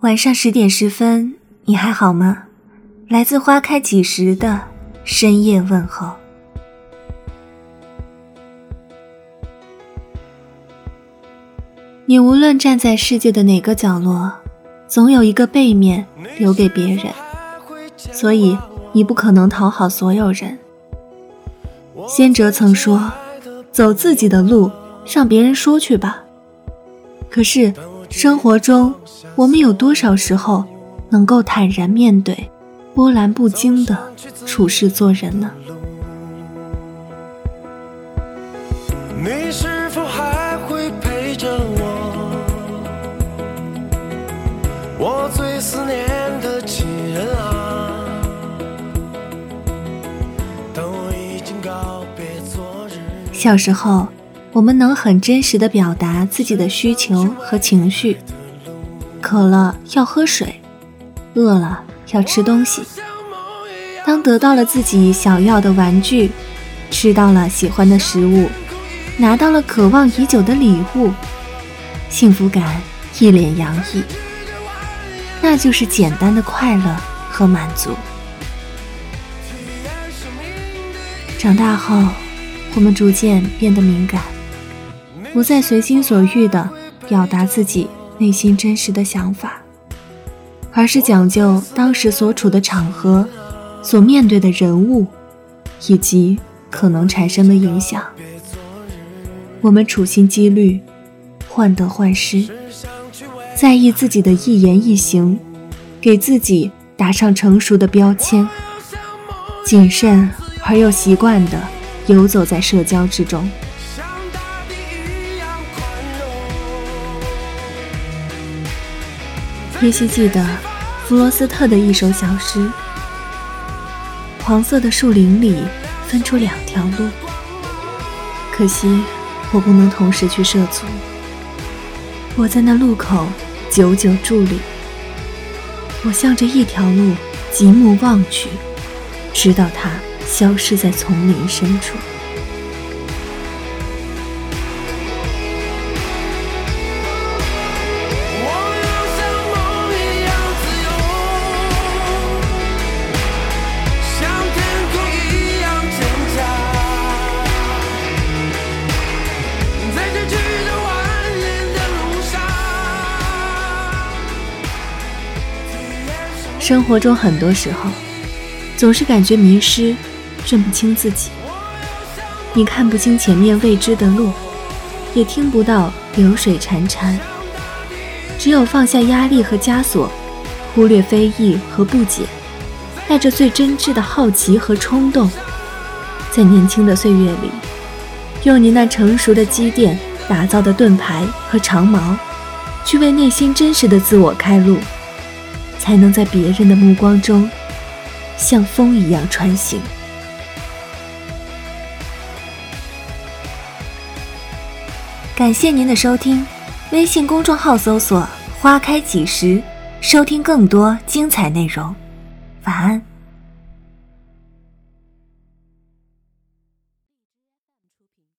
晚上十点十分，你还好吗？来自花开几时的深夜问候。你无论站在世界的哪个角落，总有一个背面留给别人，所以你不可能讨好所有人。先哲曾说：“走自己的路，让别人说去吧。”可是生活中，我们有多少时候能够坦然面对、波澜不惊的处事做人呢？你是否还会陪着我？我最思念的亲人啊！已经告别昨日，小时候，我们能很真实的表达自己的需求和情绪，渴了要喝水，饿了要吃东西。当得到了自己想要的玩具，吃到了喜欢的食物，拿到了渴望已久的礼物，幸福感一脸洋溢，那就是简单的快乐和满足。长大后，我们逐渐变得敏感，不再随心所欲地表达自己内心真实的想法，而是讲究当时所处的场合、所面对的人物，以及可能产生的影响。我们处心积虑，患得患失，在意自己的一言一行，给自己打上成熟的标签，谨慎而又习惯地游走在社交之中。依稀记得弗罗斯特的一首小诗：黄色的树林里分出两条路，可惜我不能同时去涉足。我在那路口久久伫立，我向着一条路极目望去，直到它消失在丛林深处。生活中很多时候，总是感觉迷失，认不清自己。你看不清前面未知的路，也听不到流水潺潺。只有放下压力和枷锁，忽略非议和不解，带着最真挚的好奇和冲动，在年轻的岁月里，用你那成熟的积淀打造的盾牌和长矛，去为内心真实的自我开路。才能在别人的目光中，像风一样穿行。感谢您的收听，微信公众号搜索“花开几时”，收听更多精彩内容。晚安。